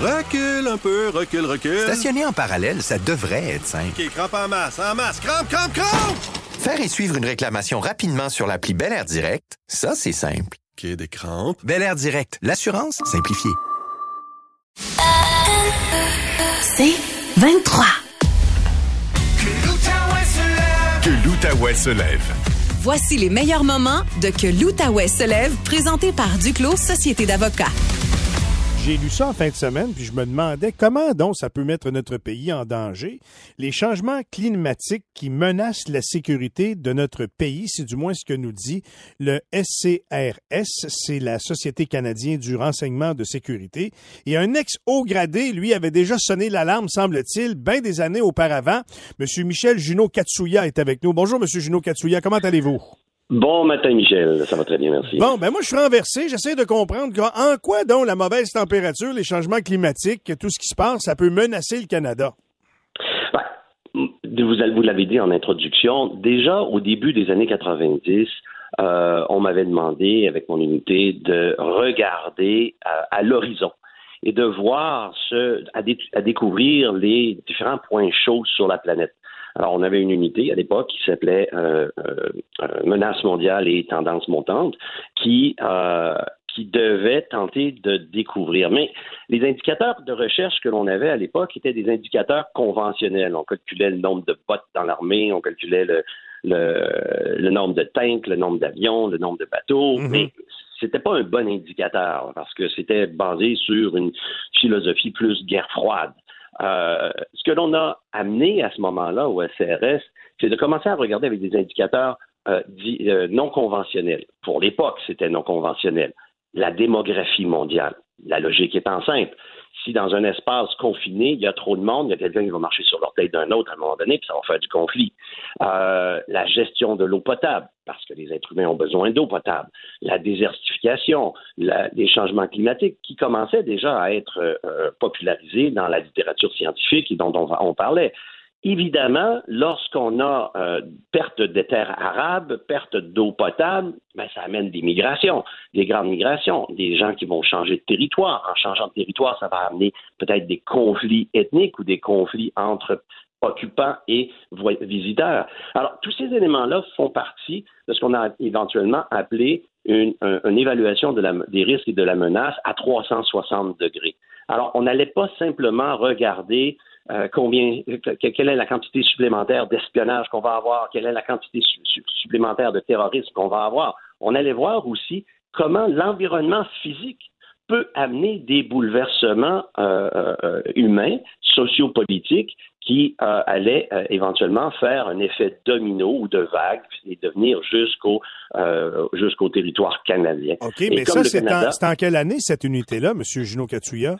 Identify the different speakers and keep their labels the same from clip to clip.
Speaker 1: Recule un peu, recule, recule.
Speaker 2: Stationner en parallèle, ça devrait être simple.
Speaker 1: OK, crampe en masse, en masse, crampe, crampe, crampe!
Speaker 2: Faire et suivre une réclamation rapidement sur l'appli Bel Air Direct, ça, c'est simple.
Speaker 1: OK, des crampes.
Speaker 2: Bel Air Direct, l'assurance simplifiée.
Speaker 3: C'est 23.
Speaker 4: Que l'Outaouais se lève.
Speaker 3: Voici les meilleurs moments de Que l'Outaouais se lève, présenté par Duclos Société d'avocats.
Speaker 5: J'ai lu ça en fin de semaine, puis je me demandais comment donc ça peut mettre notre pays en danger. Les changements climatiques qui menacent la sécurité de notre pays, c'est du moins ce que nous dit le SCRS, c'est la Société canadienne du renseignement de sécurité. Et un ex-haut gradé, lui, avait déjà sonné l'alarme, semble-t-il, bien des années auparavant. Monsieur Michel Junot Katsuya est avec nous. Bonjour, Monsieur Junot Katsuya, comment allez-vous?
Speaker 6: Bon matin, Michel. Ça va très bien, merci.
Speaker 5: Bon, ben moi, je suis renversé. J'essaie de comprendre en quoi, donc, la mauvaise température, les changements climatiques, tout ce qui se passe, ça peut menacer le Canada?
Speaker 6: Ben, vous, l'avez dit en introduction, déjà au début des années 90, euh, on m'avait demandé, avec mon unité, de regarder euh, à, l'horizon et de voir ce, à, à découvrir les différents points chauds sur la planète. Alors, on avait une unité à l'époque qui s'appelait euh, euh, euh Menaces mondiales et tendances montantes, qui euh, qui devait tenter de découvrir. Mais les indicateurs de recherche que l'on avait à l'époque étaient des indicateurs conventionnels. On calculait le nombre de bottes dans l'armée, on calculait le, le, le, nombre de tanks, le nombre d'avions, le nombre de bateaux, mm-hmm. mais c'était pas un bon indicateur parce que c'était basé sur une philosophie plus guerre froide. Euh, ce que l'on a amené à ce moment-là au SRS, c'est de commencer à regarder avec des indicateurs euh, euh, non conventionnels. Pour l'époque, c'était non conventionnel. La démographie mondiale. La logique étant simple si dans un espace confiné, il y a trop de monde, il y a quelqu'un qui va marcher sur l'orteil d'un autre à un moment donné, puis ça va faire du conflit. Euh, la gestion de l'eau potable, parce que les êtres humains ont besoin d'eau potable. La désertification, les changements climatiques qui commençaient déjà à être euh, popularisés dans la littérature scientifique et dont on parlait. Évidemment, lorsqu'on a euh, perte des terres arabes, perte d'eau potable, ben, ça amène des migrations, des grandes migrations, des gens qui vont changer de territoire. En changeant de territoire, ça va amener peut-être des conflits ethniques ou des conflits entre occupants et visiteurs. Alors, tous ces éléments-là font partie de ce qu'on a éventuellement appelé une, évaluation des risques et de la menace à 360 degrés. Alors, on n'allait pas simplement regarder euh, combien, quelle est la quantité supplémentaire d'espionnage qu'on va avoir, quelle est la quantité supplémentaire de terrorisme qu'on va avoir. On allait voir aussi comment l'environnement physique peut amener des bouleversements euh, euh, humains, sociopolitiques, qui allaient éventuellement faire un effet domino ou de vague et devenir jusqu'au jusqu'au territoire canadien.
Speaker 5: OK, mais ça, c'est en, quelle année cette unité-là, M. Gino Katsuya?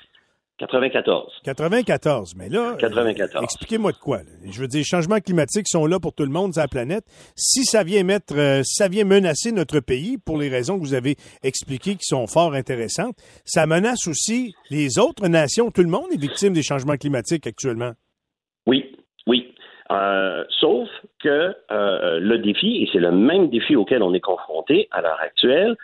Speaker 6: 94.
Speaker 5: 94, mais là, 94. expliquez-moi de quoi. Je veux dire, les changements climatiques sont là pour tout le monde sur la planète. Si ça vient mettre, euh, ça vient menacer notre pays pour les raisons que vous avez expliquées qui sont fort intéressantes, ça menace aussi les autres nations. Tout le monde est victime des changements climatiques actuellement.
Speaker 6: Oui, oui. Euh, sauf que euh, le défi, et c'est le même défi auquel on est confronté à l'heure actuelle,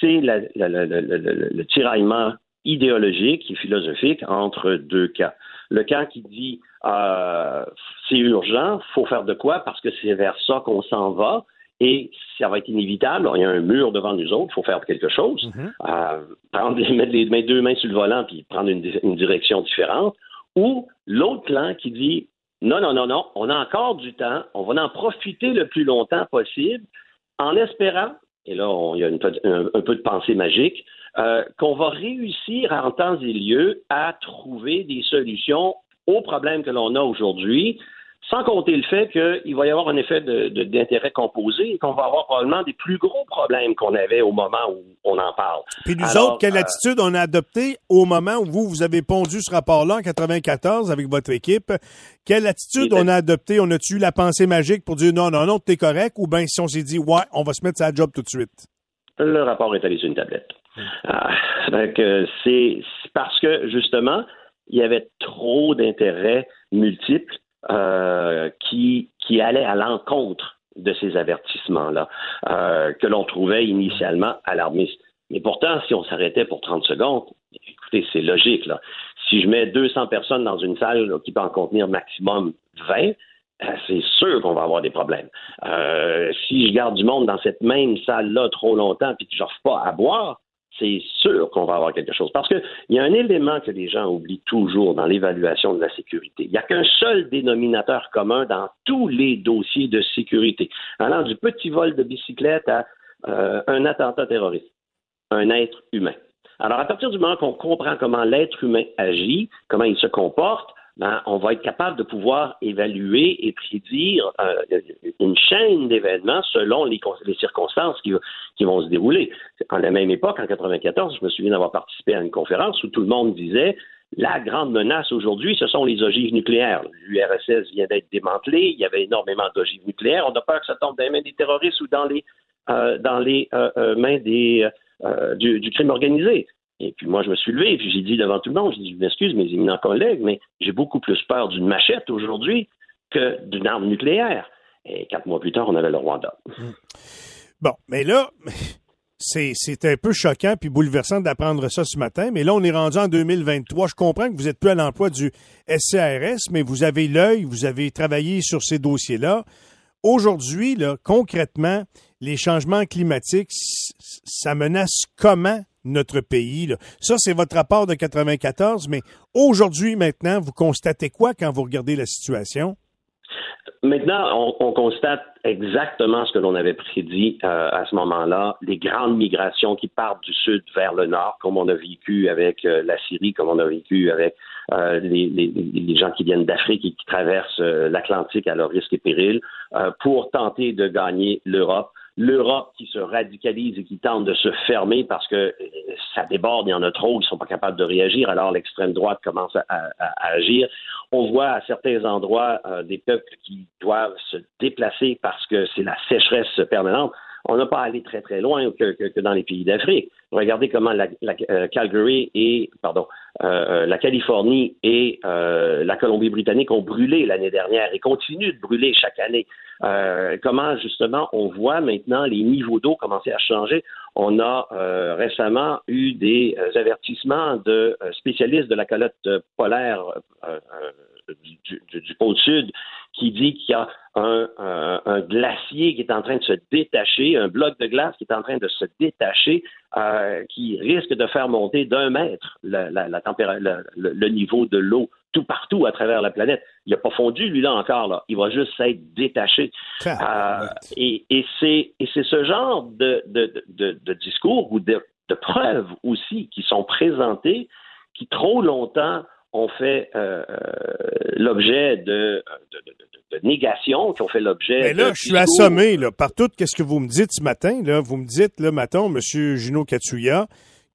Speaker 6: c'est le tiraillement idéologique et philosophique entre deux cas. Le camp qui dit euh, c'est urgent, faut faire de quoi parce que c'est vers ça qu'on s'en va et ça va être inévitable. Il y a un mur devant nous autres, il faut faire quelque chose. Mm-hmm. euh, prendre, mettre les deux mains sur le volant puis prendre une, une direction différente. Ou l'autre clan qui dit non, non, non, non, on a encore du temps, on va en profiter le plus longtemps possible en espérant, et là, il y a un peu de pensée magique, euh, qu'on va réussir en temps et lieu à trouver des solutions aux problèmes que l'on a aujourd'hui, sans compter le fait qu'il va y avoir un effet d'intérêt composé et qu'on va avoir probablement des plus gros problèmes qu'on avait au moment où on en parle.
Speaker 5: Puis nous autres, quelle euh, attitude on a adoptée au moment où vous, vous avez pondu ce rapport-là en 94 avec votre équipe? Quelle attitude on a adoptée? On a-tu eu la pensée magique pour dire non, non, non, t'es correct? Ou bien si on s'est dit, ouais, on va se mettre sa job tout de suite?
Speaker 6: Le rapport est allé sur une tablette. Ah, c'est parce que justement, il y avait trop d'intérêts multiples euh, qui, qui allaient à l'encontre de ces avertissements-là, euh, que l'on trouvait initialement alarmistes. Mais pourtant, si on s'arrêtait pour 30 secondes, écoutez, c'est logique, là. Si je mets 200 personnes dans une salle qui peut en contenir maximum 20, c'est sûr qu'on va avoir des problèmes. Euh, si je garde du monde dans cette même salle-là trop longtemps puis que je n'offre pas à boire, c'est sûr qu'on va avoir quelque chose. Parce qu'il y a un élément que les gens oublient toujours dans l'évaluation de la sécurité. Il n'y a qu'un seul dénominateur commun dans tous les dossiers de sécurité, allant du petit vol de bicyclette à euh, un attentat terroriste. Un être humain. Alors, à partir du moment qu'on comprend comment l'être humain agit, comment il se comporte, ben, on va être capable de pouvoir évaluer et prédire euh, une chaîne d'événements selon les, circonstances qui, vont se dérouler. À la même époque, en 1994, je me souviens d'avoir participé à une conférence où tout le monde disait la grande menace aujourd'hui, ce sont les ogives nucléaires. L'URSS vient d'être démantelée, il y avait énormément d'ogives nucléaires. On a peur que ça tombe dans les mains des terroristes ou dans les, euh, euh, mains du, crime organisé. Et puis moi, je me suis levé et puis j'ai dit devant tout le monde, j'ai dit, je m'excuse mes éminents collègues, mais j'ai beaucoup plus peur d'une machette aujourd'hui que d'une arme nucléaire. Et quatre mois plus tard, on avait le Rwanda. Hmm.
Speaker 5: Bon, mais là, c'est un peu choquant puis bouleversant d'apprendre ça ce matin, mais là, on est rendu en 2023. Je comprends que vous êtes plus à l'emploi du SCRS, mais vous avez l'œil, vous avez travaillé sur ces dossiers-là. Aujourd'hui, concrètement, les changements climatiques, ça menace comment notre pays. Ça, c'est votre rapport de 94, mais aujourd'hui, maintenant, vous constatez quoi quand vous regardez la situation?
Speaker 6: Maintenant, on, constate exactement ce que l'on avait prédit euh, à ce moment-là, les grandes migrations qui partent du sud vers le nord, comme on a vécu avec euh, la Syrie, comme on a vécu avec euh, les, gens qui viennent d'Afrique et qui traversent l'Atlantique à leur risque et péril, pour tenter de gagner l'Europe l'Europe qui se radicalise et qui tente de se fermer parce que euh, ça déborde, il y en a trop, ils ne sont pas capables de réagir, alors l'extrême droite commence à, agir. On voit à certains endroits euh, des peuples qui doivent se déplacer parce que c'est la sécheresse permanente. On n'a pas allé très très loin que, dans les pays d'Afrique. Regardez comment la, euh, Calgary et pardon la Californie et la Colombie-Britannique ont brûlé l'année dernière et continuent de brûler chaque année. Euh, comment justement on voit maintenant les niveaux d'eau commencer à changer? On a euh, récemment eu des euh, avertissements de spécialistes de la calotte polaire du, pôle sud qui dit qu'il y a un, glacier qui est en train de se détacher, un bloc de glace qui est en train de se détacher, qui risque de faire monter d'un mètre le, niveau de l'eau tout partout à travers la planète. Il n'a pas fondu, lui, là, encore. Là. Il va juste s'être détaché. Euh, et, et c'est ce genre de, de, de, de discours ou de, de, preuves aussi qui sont présentées qui trop longtemps ont fait euh, euh l'objet de, de, négation, qui ont fait l'objet.
Speaker 5: Mais là, je suis assommé là, par tout ce que vous me dites ce matin. Là, vous me dites, là, matin, M. Gino Katsuya,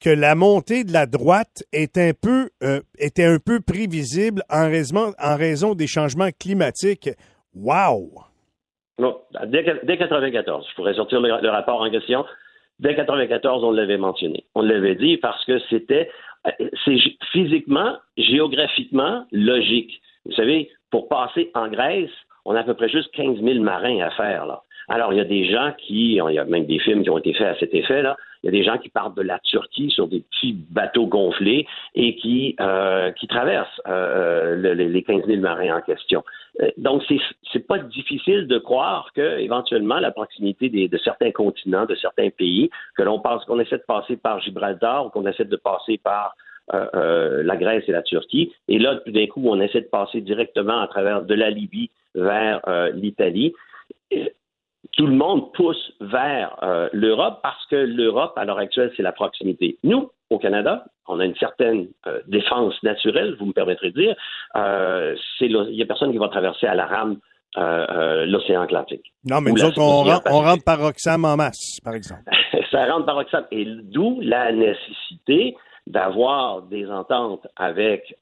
Speaker 5: que la montée de la droite euh, était un peu prévisible en raison, des changements climatiques. Wow!
Speaker 6: Dès, dès 94, je pourrais sortir le, rapport en question. Dès 94, on l'avait mentionné. On l'avait dit parce que c'était euh, c'est physiquement, géographiquement logique. Vous savez, pour passer en Grèce, on a à peu près juste 15 000 marins à faire. Là. Alors, il y a des gens qui, il y a même des films qui ont été faits à cet effet-là, il y a des gens qui partent de la Turquie sur des petits bateaux gonflés et qui, euh, qui traversent euh, les 15 000 marins en question. Euh, donc, c'est n'est pas difficile de croire que éventuellement la proximité de certains continents, de certains pays, que l'on pense qu'on essaie de passer par Gibraltar ou qu'on essaie de passer par la Grèce et la Turquie, et là, tout d'un coup, on essaie de passer directement à travers de la Libye vers l'Italie tout le monde pousse vers euh, l'Europe parce que l'Europe, à l'heure actuelle, c'est la proximité. Nous, au Canada, on a une certaine euh, défense naturelle, vous me permettrez de dire. Euh, il n'y a personne qui va traverser à la rame l'océan Atlantique.
Speaker 5: Non, mais nous autres, on, rentre, par en masse, par exemple.
Speaker 6: Ça rentre par. Et d'où la nécessité d'avoir des ententes avec,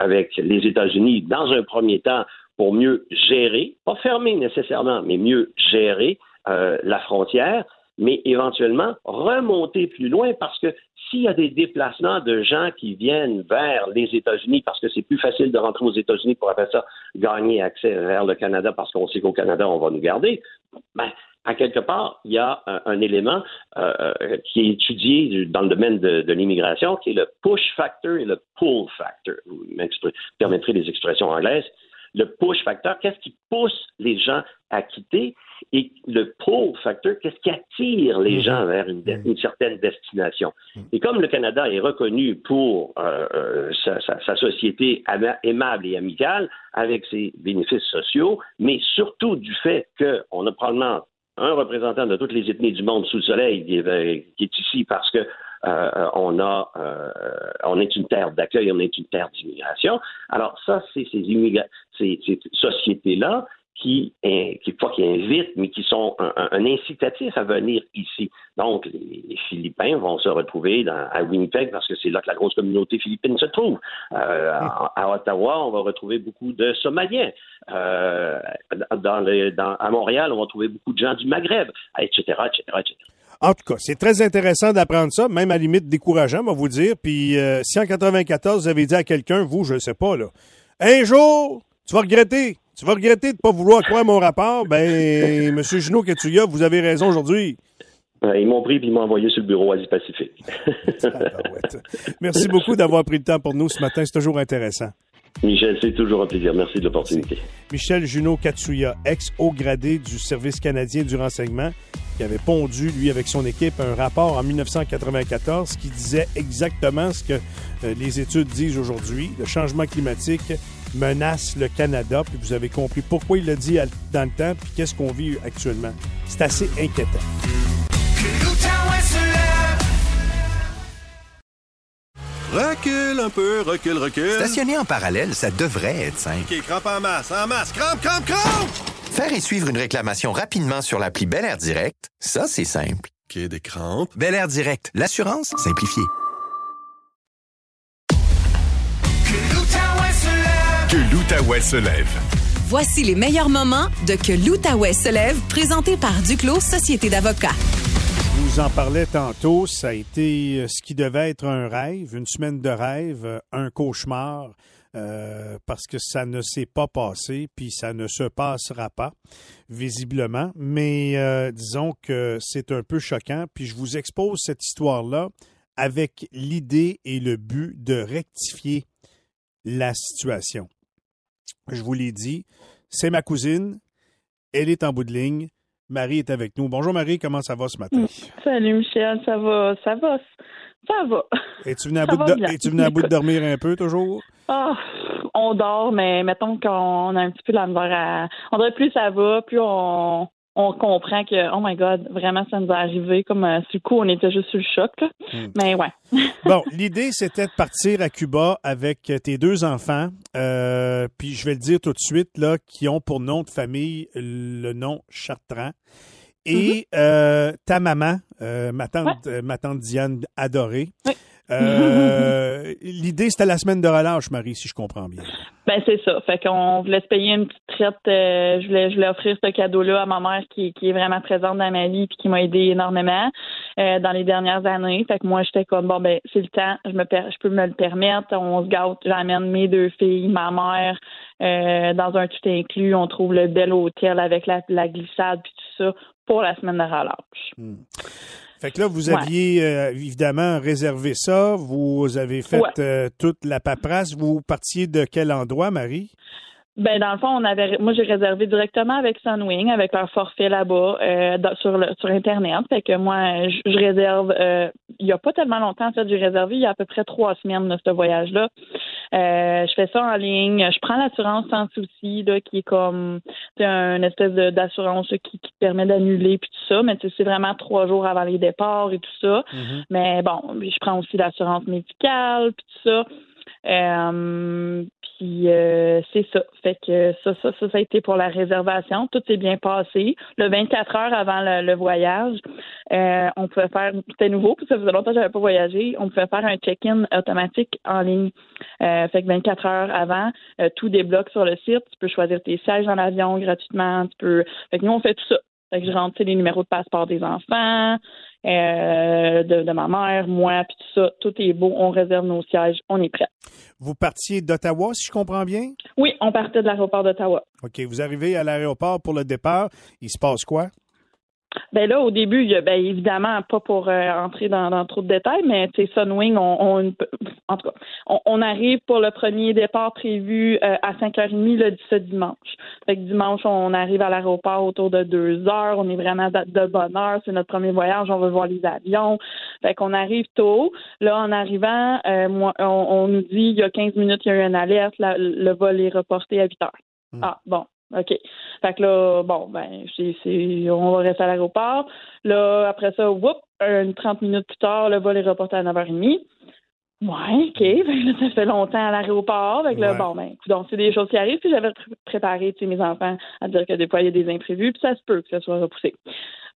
Speaker 6: avec les États-Unis dans un premier temps pour mieux gérer, pas fermer nécessairement, mais mieux gérer euh, la frontière. mais éventuellement remonter plus loin parce que s'il y a des déplacements de gens qui viennent vers les États-Unis parce que c'est plus facile de rentrer aux États-Unis pour après ça gagner accès vers le Canada parce qu'on sait qu'au Canada, on va nous garder, ben, à quelque part, il y a un, élément euh, euh, qui est étudié dans le domaine de, l'immigration, qui est le push factor et le pull factor. Vous permettrez les expressions anglaises. Le push factor, qu'est-ce qui pousse les gens à quitter? Et le pull factor, qu'est-ce qui attire les mhm. gens vers une, mhm. certaine destination? Mhm. Et comme le Canada est reconnu pour euh, sa, sa, société aimable et amicale, avec ses bénéfices sociaux, mais surtout du fait qu'on a probablement un représentant de toutes les ethnies du monde sous le soleil qui est, ici parce que euh, on a euh, on est une terre d'accueil, on est une terre d'immigration. Alors ça, c'est ces, ces sociétés-là qui, qui, pas qui invitent, mais qui sont un, incitatif à venir ici. Donc, les, Philippins vont se retrouver dans, à Winnipeg parce que c'est là que la grosse communauté philippine se trouve. Euh, à, Ottawa, on va retrouver beaucoup de Somaliens. Euh, dans les, dans, à Montréal, on va trouver beaucoup de gens du Maghreb, etc., etc., etc.
Speaker 5: En tout cas, c'est très intéressant d'apprendre ça, même à la limite décourageant, on va vous dire. Puis, euh, si en 94, vous avez dit à quelqu'un, vous, je ne sais pas, là, un jour, tu vas regretter tu vas regretter de ne pas vouloir croire mon rapport. Ben, M. Junot Ketsuya, vous avez raison aujourd'hui.
Speaker 6: Ils m'ont pris et ils m'ont envoyé sur le bureau Asie-Pacifique.
Speaker 5: Merci beaucoup d'avoir pris le temps pour nous ce matin. C'est toujours intéressant.
Speaker 6: Michel, c'est toujours un plaisir. Merci de l'opportunité.
Speaker 5: Michel Junot Katsuya, ex-haut gradé du Service canadien du renseignement, qui avait pondu, lui, avec son équipe, un rapport en 1994 qui disait exactement ce que euh, les études disent aujourd'hui. Le changement climatique menace le Canada, puis vous avez compris pourquoi il l'a dit dans le temps, puis qu'est-ce qu'on vit actuellement. C'est assez inquiétant.
Speaker 1: Recule un peu, recule, recule.
Speaker 2: Stationner en parallèle, ça devrait être simple.
Speaker 1: OK, crampe en masse, en masse, crampe, crampe, crampe!
Speaker 2: Faire et suivre une réclamation rapidement sur l'appli Bel Air Direct, ça, c'est simple.
Speaker 1: OK, des crampes.
Speaker 2: Bel Air Direct, l'assurance simplifiée.
Speaker 4: Que l'Outaouais se lève.
Speaker 3: Voici les meilleurs moments de Que l'Outaouais se lève, présenté par Duclos Société d'avocats.
Speaker 5: Vous en parlais tantôt, ça a été euh, ce qui devait être un rêve, une semaine de rêve, euh, un cauchemar, euh, parce que ça ne s'est pas passé, puis ça ne se passera pas, visiblement. Mais disons que c'est un peu choquant, puis je vous expose cette histoire-là avec l'idée et le but de rectifier la situation. Je vous l'ai dit, c'est ma cousine. Elle est en bout de ligne. Marie est avec nous. Bonjour Marie, comment ça va ce matin? Mm.
Speaker 7: Salut Michel, ça va, ça va, ça va.
Speaker 5: Es-tu venu à, bout de, à bout de dormir un peu toujours?
Speaker 7: Ah, on dort, mais mettons qu'on a un petit peu la misère à. On dirait plus ça va, plus on, on comprend que, oh my God, vraiment, ça nous est arrivé. Comme euh, du coup, on était juste sur le choc. Hmm. Mais ouais.
Speaker 5: bon, l'idée, c'était de partir à Cuba avec tes deux enfants. Euh, puis je vais le dire tout de suite, là, qui ont pour nom de famille le nom Chartrand. Et mm-hmm. euh, ta maman, ma, tante, ma tante Diane adorée. Oui. Euh, l'idée, c'était la semaine de relâche, Marie, si je comprends bien.
Speaker 7: Ben c'est ça. Fait qu'on voulait se payer une petite traite. Euh, je voulais, je voulais offrir ce cadeau-là à ma mère qui, qui est vraiment présente dans ma vie et qui m'a aidé énormément euh, dans les dernières années. Fait que moi, j'étais comme bon ben c'est le temps. Je me je peux me le permettre. On se gâte. J'amène mes deux filles, ma mère dans un tout inclus. On trouve le bel hôtel avec la, la glissade puis tout ça pour la semaine de relâche.
Speaker 5: Hmm. Fait que là, vous aviez euh, évidemment réservé ça, vous avez fait euh, toute la paperasse. Vous partiez de quel endroit, Marie?
Speaker 7: Ben dans le fond, on avait, moi j'ai réservé directement avec Sunwing, avec leur forfait là-bas euh, sur le, sur internet. Fait que moi, je, réserve. Euh, il y a pas tellement longtemps en fait, j'ai réservé il y a à peu près trois semaines de ce voyage-là. Euh, je fais ça en ligne. Je prends l'assurance sans souci, là, qui est comme une espèce d'assurance qui, qui te permet d'annuler puis tout ça. Mais c'est vraiment trois jours avant les départs et tout ça. Mm-hmm. Mais bon, je prends aussi l'assurance médicale puis tout ça. Euh, puis euh, c'est ça. Fait que ça, ça, ça, ça a été pour la réservation. Tout s'est bien passé. Le 24 heures avant le, voyage, euh, on pouvait faire, c'était nouveau, que ça faisait longtemps que j'avais pas voyagé, on pouvait faire un check-in automatique en ligne. Euh, fait que 24 heures avant, tout débloque sur le site. Tu peux choisir tes sièges dans l'avion gratuitement. Tu peux. Fait que nous, on fait tout ça. Fait que je rentre les numéros de passeport des enfants, euh, de, de, ma mère, moi, puis tout ça. Tout est beau. On réserve nos sièges. On est prêt.
Speaker 5: Vous partiez d'Ottawa, si je comprends bien?
Speaker 7: Oui, on partait de l'aéroport d'Ottawa.
Speaker 5: OK. Vous arrivez à l'aéroport pour le départ. Il se passe quoi?
Speaker 7: Ben là, au début, il y a, ben, évidemment, pas pour euh, entrer dans, trop de détails, mais Sunwing, on, on, en tout cas, on, arrive pour le premier départ prévu euh, à 5h30 le, ce dimanche. Fait que dimanche, on arrive à l'aéroport autour de 2 heures. On est vraiment de, bonne heure. C'est notre premier voyage. On veut voir les avions. Fait qu'on arrive tôt. Là, en arrivant, euh, moi, on, nous dit il y a 15 minutes, il y a eu une alerte. le vol est reporté à 8 heures. Hmm. Ah, bon. OK. Fait que là, bon, ben, c'est, on va rester à l'aéroport. Là, après ça, whoop, une 30 minutes plus tard, le vol est reporté à 9h30. Ouais, OK. Fait que là, ça fait longtemps à l'aéroport. Fait que là, bon, ben, donc, c'est des choses qui arrivent. Puis j'avais préparé, tu sais, mes enfants à dire que des fois, il y a des imprévus. Puis ça se peut que ça soit repoussé.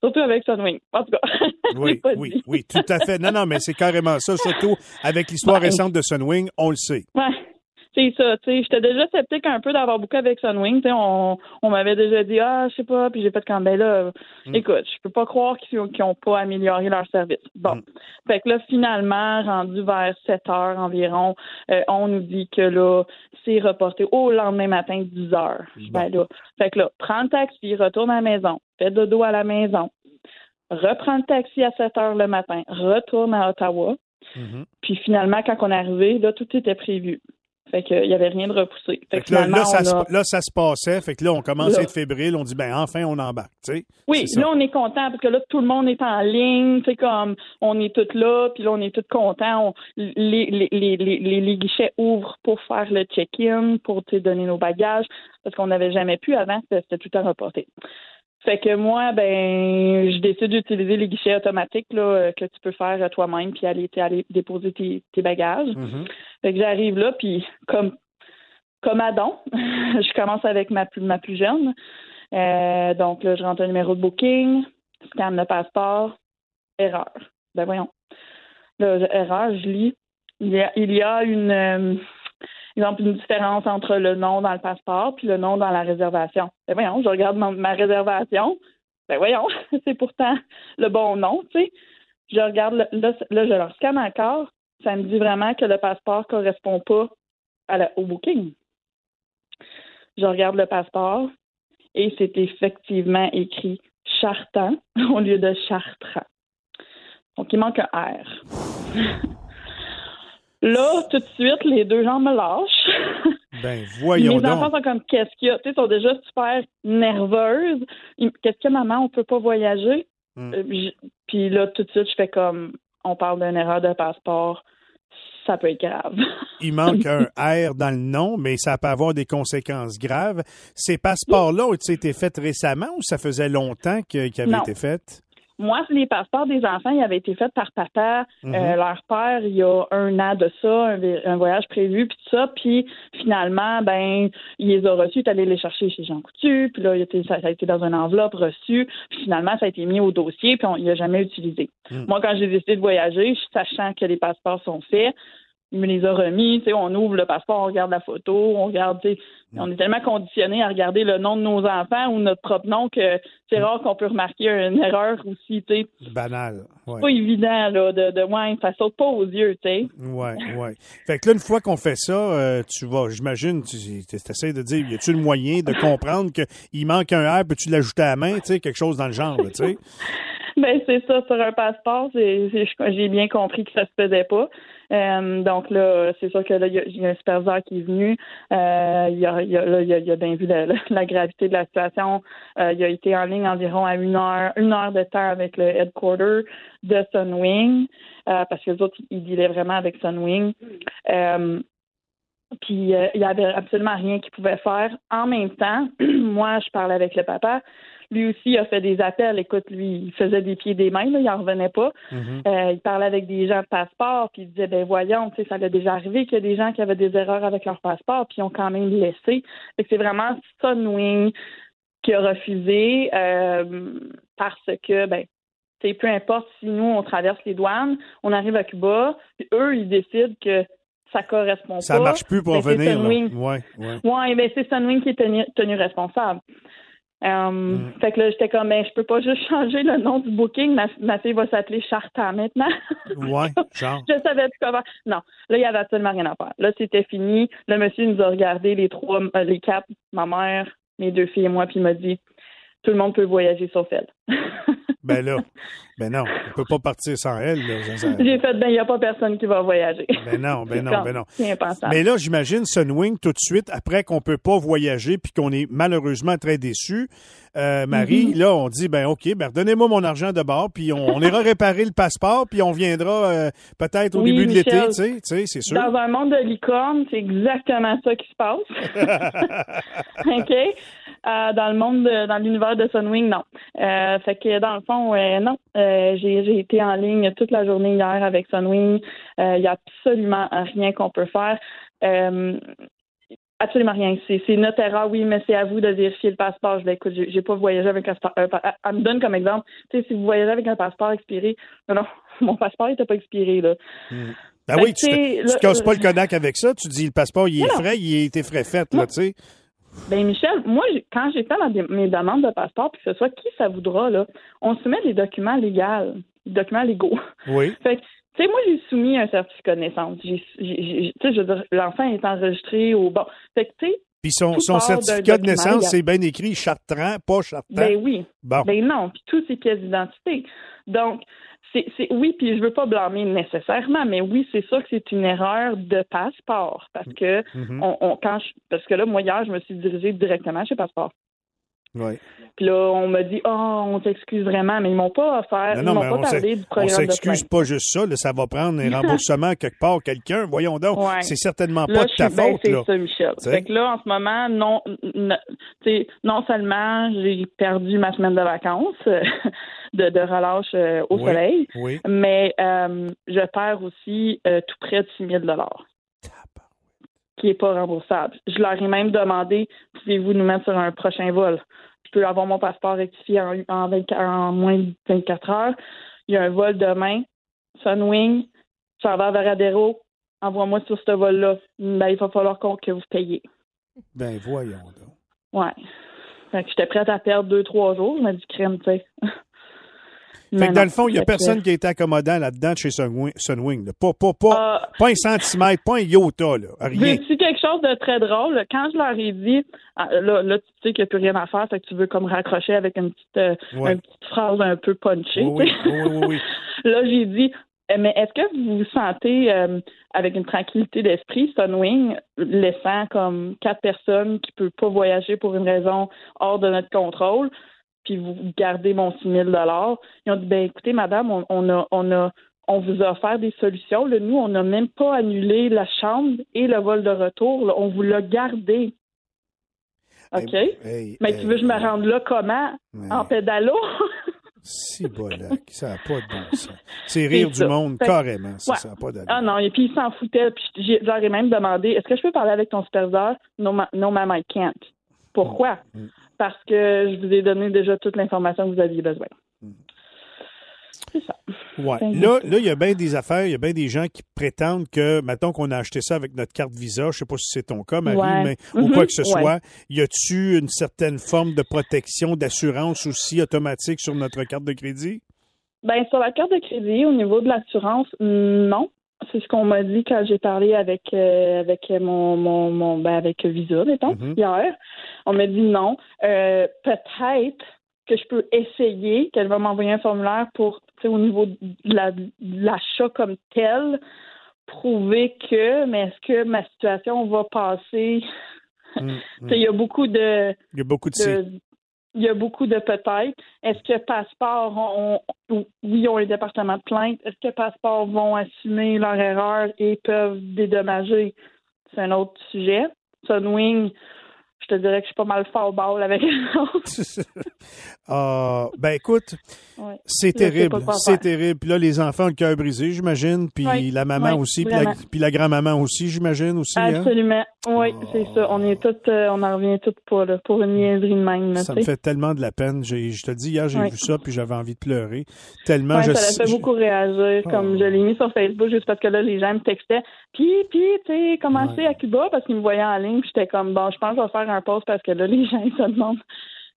Speaker 7: Surtout avec Sunwing. En tout cas.
Speaker 5: oui, oui, oui, tout à fait. Non, non, mais c'est carrément ça. Surtout avec l'histoire récente de Sunwing, on le sait.
Speaker 7: Ouais c'est ça, tu sais, j'étais déjà sceptique un peu d'avoir beaucoup avec Sunwing, tu sais, on, on m'avait déjà dit, ah, je sais pas, puis j'ai fait quand ben là, mm. écoute, je peux pas croire qu'ils n'ont pas amélioré leur service. Bon. Mm. Fait que là, finalement, rendu vers 7 heures environ, euh, on nous dit que là, c'est reporté au lendemain matin, 10 heures. Ben là, fait que là, prends le taxi, retourne à la maison, fais dodo à la maison, reprends le taxi à 7 heures le matin, retourne à Ottawa. Mm-hmm. Puis finalement, quand on est arrivé, là, tout était prévu. Fait qu'il n'y avait rien de repoussé. Fait
Speaker 5: que là, ça se, passait. Fait que là, on commence à être fébrile. On dit, ben enfin, on embarque. sais.
Speaker 7: Oui, là, on est content parce que là, tout le monde est en ligne. C'est comme, on est tous là, puis là, on est tous contents. les, les, les, les, guichets ouvrent pour faire le check-in, pour te donner nos bagages, parce qu'on n'avait jamais pu avant. C'était tout à reporté. Fait que moi, ben, je décide d'utiliser les guichets automatiques là, euh, que tu peux faire toi-même, puis aller, aller déposer tes, bagages. Mm-hmm. Fait que j'arrive là, puis comme comme Adam, je commence avec ma plus ma plus jeune. Euh, donc là, je rentre un numéro de booking, scanne le passeport, erreur. Ben voyons. Là, erreur, je lis. Il y a, il y a une euh, exemple, une différence entre le nom dans le passeport puis le nom dans la réservation. Ben voyons, je regarde ma, réservation. Ben voyons, c'est pourtant le bon nom, tu sais. Je regarde, là, là, je leur scanne encore. Ça me dit vraiment que le passeport correspond pas à au booking. Je regarde le passeport et c'est effectivement écrit Chartan au lieu de Chartrand. Donc, il manque un R. Là, tout de suite, les deux gens me lâchent.
Speaker 5: Ben, voyons
Speaker 7: Mes enfants sont comme, qu'est-ce qu'il y a? Tu sais, sont déjà super nerveuses. Qu'est-ce que maman, on peut pas voyager? Hmm. Euh, puis là, tout de suite, je fais comme, on parle d'une erreur de passeport. Ça peut être grave.
Speaker 5: Il manque un R dans le nom, mais ça peut avoir des conséquences graves. Ces passeports-là ont-ils été faits récemment ou ça faisait longtemps qu'ils avaient été faits?
Speaker 7: Moi, les passeports des enfants, ils avaient été faits par papa, mhm. euh, leur père, il y a un an de ça, un, voyage prévu, puis tout ça. Puis finalement, ben, il les a reçus, il est allé les chercher chez Jean Coutu, puis là, ça, a été dans une enveloppe reçue, puis finalement, ça a été mis au dossier, puis on, il n'a jamais utilisé. Mhm. Moi, quand j'ai décidé de voyager, sachant que les passeports sont faits, il me les a remis. on ouvre le passeport, on regarde la photo, on regarde. On est tellement conditionné à regarder le nom de nos enfants ou notre propre nom que c'est mm. rare qu'on peut remarquer une erreur aussi. sais.
Speaker 5: Banal.
Speaker 7: C'est pas évident là, de, de ouais, ça saute pas aux yeux. sais.
Speaker 5: Oui, oui. Fait que là, une fois qu'on fait ça, euh, tu vas, j'imagine, tu essaies de dire, y a-tu le moyen de comprendre qu'il manque un R, peux-tu l'ajouter à la main, quelque chose dans le genre, tu sais?
Speaker 7: Ben c'est ça, sur un passeport, j'ai bien compris que ça se faisait pas. Euh, donc là, c'est sûr que là, il y, a un superviseur qui est venu. Euh, il, a, a, bien vu la, gravité de la situation. Euh, il a été en ligne environ à une heure, une heure de temps avec le headquarter de Sunwing, parce que les autres, ils dealaient vraiment avec Sunwing. puis il n'y avait absolument rien qu'il pouvait faire. En même temps, moi, je parlais avec le papa. Lui aussi a fait des appels. Écoute, lui, il faisait des pieds des mains, là, il n'en revenait pas. Mm-hmm. euh, il parlait avec des gens de passeport, puis il disait, ben voyons, ça a déjà arrivé qu'il y a des gens qui avaient des erreurs avec leur passeport, puis ils ont quand même laissé. c'est vraiment Sunwing qui a refusé euh, parce que, ben, c'est peu importe si nous, on traverse les douanes, on arrive à Cuba, puis eux, ils décident que ça correspond pas.
Speaker 5: Ça marche plus pour
Speaker 7: ben,
Speaker 5: venir.
Speaker 7: Oui, ouais, ouais. ouais, ben c'est Sunwing qui est tenu responsable.
Speaker 5: Mm.
Speaker 7: Fait que là, j'étais comme, ben, je peux pas juste changer le nom du booking. Ma, ma fille va s'appeler Charta maintenant.
Speaker 5: Ouais, genre.
Speaker 7: je savais plus comment. Non, là, il y avait absolument rien à faire. Là, c'était fini. Le monsieur nous a regardé, les trois, euh, les quatre, ma mère, mes deux filles et moi, puis il m'a dit, tout le monde peut voyager sauf elle.
Speaker 5: Ben là, ben non, on peut pas partir sans elle.
Speaker 7: J'ai fait, ben, il n'y a pas personne qui va voyager.
Speaker 5: Ben non, ben non, ben non. Mais là, j'imagine Sunwing tout de suite, après qu'on peut pas voyager puis qu'on est malheureusement très déçu. Euh, Marie,
Speaker 7: Mm-hmm.
Speaker 5: là, on dit, ben OK, ben redonnez-moi mon argent de bord, puis on, on ira réparer le passeport, puis on viendra euh, peut-être au
Speaker 7: Oui,
Speaker 5: début de l'été, tu sais, tu sais, c'est sûr.
Speaker 7: Dans un monde de licorne, c'est exactement ça qui se passe. OK? Euh, dans le monde, de- dans l'univers de Sunwing, non. Euh, fait que dans le fond, euh, non. J'ai, été en ligne toute la journée hier avec Sunwing. Il y a absolument rien qu'on peut faire. Absolument rien. C'est, c'est notre erreur, oui, mais c'est à vous de vérifier le passeport. Je dis, écoute, j'ai, pas voyagé avec un passeport. pa- elle me donne comme exemple, tu sais, si vous voyagez avec un passeport expiré, non, non, mon passeport n'était pas expiré, là.
Speaker 5: Ben oui, tu, te,
Speaker 7: tu
Speaker 5: te casses pas le Kodak avec ça, tu dis le passeport, il est
Speaker 7: Non,
Speaker 5: frais, il a été frais fait, là, tu sais.
Speaker 7: Ben Michel, moi quand j'ai fait ma mes demandes de passeport, puis que ce soit qui ça voudra là, on soumet des documents légaux, des documents légaux.
Speaker 5: Oui.
Speaker 7: Fait que, tu sais, moi j'ai soumis un certificat de naissance. Tu sais, je veux dire, l'enfant est enregistré au bon. Fait que tu sais,
Speaker 5: Puis son, certificat de naissance, c'est bien écrit Chartrand, pas Chartrand.
Speaker 7: ben oui,
Speaker 5: bon.
Speaker 7: ben non, puis toutes ces pièces d'identité. Donc c'est, c'est oui, puis je veux pas blâmer nécessairement, mais oui, c'est sûr que c'est une erreur de passeport parce que
Speaker 5: Mhm.
Speaker 7: on, on- quand je, parce que là moi hier je me suis dirigée directement chez passeport. Puis là, on m'a dit, oh, on s'excuse vraiment, mais ils m'ont pas offert,
Speaker 5: Non,
Speaker 7: ils m'ont pas
Speaker 5: on
Speaker 7: parlé du
Speaker 5: On
Speaker 7: programme de
Speaker 5: s'excuse pas juste ça, là, ça va prendre un remboursement quelque part, quelqu'un. Voyons donc,
Speaker 7: Ouais.
Speaker 5: c'est certainement
Speaker 7: Là,
Speaker 5: pas de ta
Speaker 7: suis-
Speaker 5: faute.
Speaker 7: c'est
Speaker 5: là.
Speaker 7: ça, Michel.
Speaker 5: T'sais.
Speaker 7: Fait que là, en ce moment, non, non seulement j'ai perdu ma semaine de vacances de, de relâche euh, au
Speaker 5: Oui.
Speaker 7: soleil,
Speaker 5: Oui.
Speaker 7: mais euh, je perds aussi euh, tout près de 6 000 qui n'est pas remboursable. Je leur ai même demandé, pouvez-vous nous mettre sur un prochain vol? Je peux avoir mon passeport rectifié en, en, 24 en moins de 24 heures. Il y a un vol demain, Sunwing, ça va vers Adero. Envoie-moi sur ce vol-là. Ben, il va falloir qu'on- que vous payiez.
Speaker 5: Ben voyons donc.
Speaker 7: Ouais. Fait que j'étais prête à perdre deux, trois jours. Je me dis crème, tu sais.
Speaker 5: Fait que dans le fond, il n'y a
Speaker 7: que-
Speaker 5: personne qui a été accommodant là-dedans de chez Sunwing. Sunwing là. Pas, pas, pas,
Speaker 7: Ah,
Speaker 5: pas un centimètre, pas un iota, là. Rien.
Speaker 7: Veux-tu quelque chose de très drôle? Quand je leur ai dit, ah, là, là tu sais qu'il n'y a plus rien à faire, fait que tu veux comme raccrocher avec une petite, euh,
Speaker 5: Ouais.
Speaker 7: une petite phrase un peu punchée.
Speaker 5: Oui, oui, oui, oui.
Speaker 7: là, j'ai dit, Eh, mais est-ce que vous vous sentez euh, avec une tranquillité d'esprit, Sunwing, laissant comme quatre personnes qui ne peuvent pas voyager pour une raison hors de notre contrôle, puis vous gardez mon 6 000 Ils ont dit, ben écoutez, madame, on, on a, on a, on vous a offert des solutions. Là, nous, on n'a même pas annulé la chambre et le vol de retour. là. on vous l'a gardé. OK?
Speaker 5: Hey,
Speaker 7: mais tu veux que je me rende là comment? En pédalo?
Speaker 5: Si, bolac, ça n'a pas de bon sens. C'est rire du
Speaker 7: ça.
Speaker 5: monde,
Speaker 7: Fait-
Speaker 5: carrément. Ça,
Speaker 7: Ouais.
Speaker 5: n'a pas d'allure.
Speaker 7: Ah non, et puis ils s'en foutaient. Puis je leur ai même demandé est-ce que je peux parler avec ton superviseur? Non, ma- non ma'am, I can't. Pourquoi?
Speaker 5: Mm.
Speaker 7: Parce que je vous ai donné déjà toute l'information que vous aviez besoin.
Speaker 5: Mm.
Speaker 7: C'est ça.
Speaker 5: Ouais. Là, là, il y a bien des affaires, il y a bien des gens qui prétendent que, mettons qu'on a acheté ça avec notre carte Visa, je sais pas si c'est ton cas, Marie,
Speaker 7: Ouais.
Speaker 5: mais ou
Speaker 7: Mhm.
Speaker 5: quoi que ce
Speaker 7: Ouais.
Speaker 5: soit, y a-tu une certaine forme de protection, d'assurance aussi automatique sur notre carte de crédit?
Speaker 7: Ben sur la carte de crédit, au niveau de l'assurance, non. C'est ce qu'on m'a dit quand j'ai parlé avec euh, avec mon mon, mon ben avec Visa, mettons,
Speaker 5: Mhm.
Speaker 7: hier. On m'a dit non. Euh, peut-être que je peux essayer, qu'elle va m'envoyer un formulaire pour, tu sais, au niveau de la- de l'achat comme tel, prouver que, mais est-ce que ma situation va passer?
Speaker 5: Mm, mm.
Speaker 7: Tu sais, Il y a beaucoup de,
Speaker 5: Il y a beaucoup de-
Speaker 7: il y a beaucoup de peut-être. Est-ce que Passeport, ont, ont- oui, ont un département de plainte. Est-ce que Passeport vont assumer leur erreur et peuvent dédommager? C'est un autre sujet. Sunwing, je te dirais que je suis pas mal fort au ball avec.
Speaker 5: Ah, ben écoute,
Speaker 7: Ouais.
Speaker 5: c'est terrible, c'est terrible. Puis là, les enfants ont le cœur brisé, j'imagine, puis
Speaker 7: Oui,
Speaker 5: la maman
Speaker 7: oui,
Speaker 5: aussi, puis la, grand-maman aussi, j'imagine aussi. hein?
Speaker 7: Oui,
Speaker 5: Oh.
Speaker 7: c'est ça. On est toutes, euh, on en revient toutes pas, là, pour une niaiserie de même, là,
Speaker 5: Ça me fait tellement de la peine. J'ai- Je te dis, hier, j'ai
Speaker 7: Ouais.
Speaker 5: vu ça, puis j'avais envie de pleurer. Tellement
Speaker 7: Ouais,
Speaker 5: je
Speaker 7: ça l'a fait beaucoup réagir. Comme
Speaker 5: Oh.
Speaker 7: je l'ai mis sur Facebook juste parce que là, les gens me textaient. Puis, puis, tu sais,
Speaker 5: Ouais.
Speaker 7: à Cuba parce qu'ils me voyaient en ligne. Puis j'étais comme, bon, je pense que je vais faire un post parce que là, les gens, ils se demandent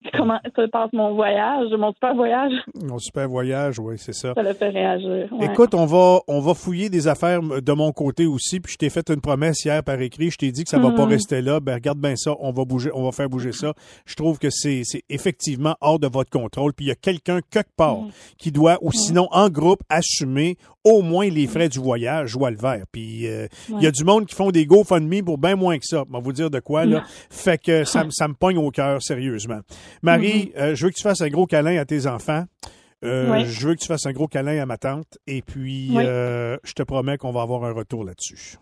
Speaker 7: comment se passe mon voyage, mon super voyage?
Speaker 5: Mon super voyage, oui, c'est ça.
Speaker 7: Ça le fait réagir. ouais.
Speaker 5: Écoute, on va, on va fouiller des affaires de mon côté aussi. Puis je t'ai fait une promesse hier par écrit. Je t'ai dit que ça va pas
Speaker 7: Mhm.
Speaker 5: rester là. Ben regarde bien ça. On va bouger, on va faire bouger ça. Je trouve que c'est, c'est effectivement hors de votre contrôle. Puis il y a quelqu'un quelque part
Speaker 7: Mhm.
Speaker 5: qui doit, ou sinon en groupe, assumer au moins les frais du voyage. Je vois le vert. Puis euh, il y a du monde qui font des GoFundMe pour bien moins que ça. On va vous dire de quoi là. Fait que ça, me- ça me pogne au cœur sérieusement. Marie, euh, je veux que tu fasses un gros câlin à tes enfants. Euh,
Speaker 7: Oui.
Speaker 5: Je veux que tu fasses un gros câlin à ma tante. Et puis,
Speaker 7: Oui.
Speaker 5: euh, je te promets qu'on va avoir un retour là-dessus.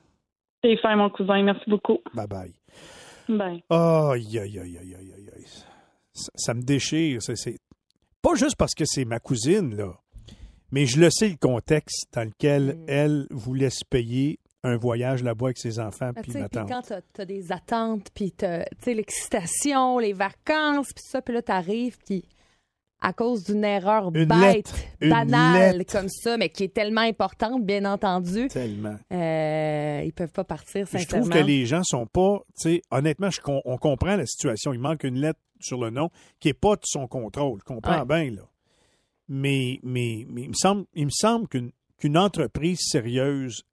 Speaker 7: C'est fin, mon cousin. Merci beaucoup.
Speaker 5: Bye bye.
Speaker 7: Bye.
Speaker 5: Aïe, aïe, aïe, aïe, aïe, aïe. Ça, ça me déchire. C'est, c'est- Pas juste parce que c'est ma cousine, là. Mais je le sais le contexte dans lequel
Speaker 8: Mm.
Speaker 5: elle voulait se payer un voyage là-bas avec ses enfants
Speaker 8: Ah,
Speaker 5: puis ma tante.
Speaker 8: quand t'as as des attentes, puis t'as, tu sais, l'excitation, les vacances, puis ça, puis là, t'arrives, puis à cause d'une erreur
Speaker 5: Une
Speaker 8: bête,
Speaker 5: lettre,
Speaker 8: banale
Speaker 5: lettre.
Speaker 8: comme ça, mais qui est tellement importante, bien entendu,
Speaker 5: Tellement.
Speaker 8: euh, ils peuvent pas partir
Speaker 5: Puis Je
Speaker 8: sincèrement.
Speaker 5: trouve que les gens sont pas, tu sais, honnêtement, je on comprend la situation. Il manque une lettre sur le nom qui est pas de son contrôle. Je comprends bien, là. Mais, mais, mais il me semble, il me semble qu'une qu'une entreprise sérieuse se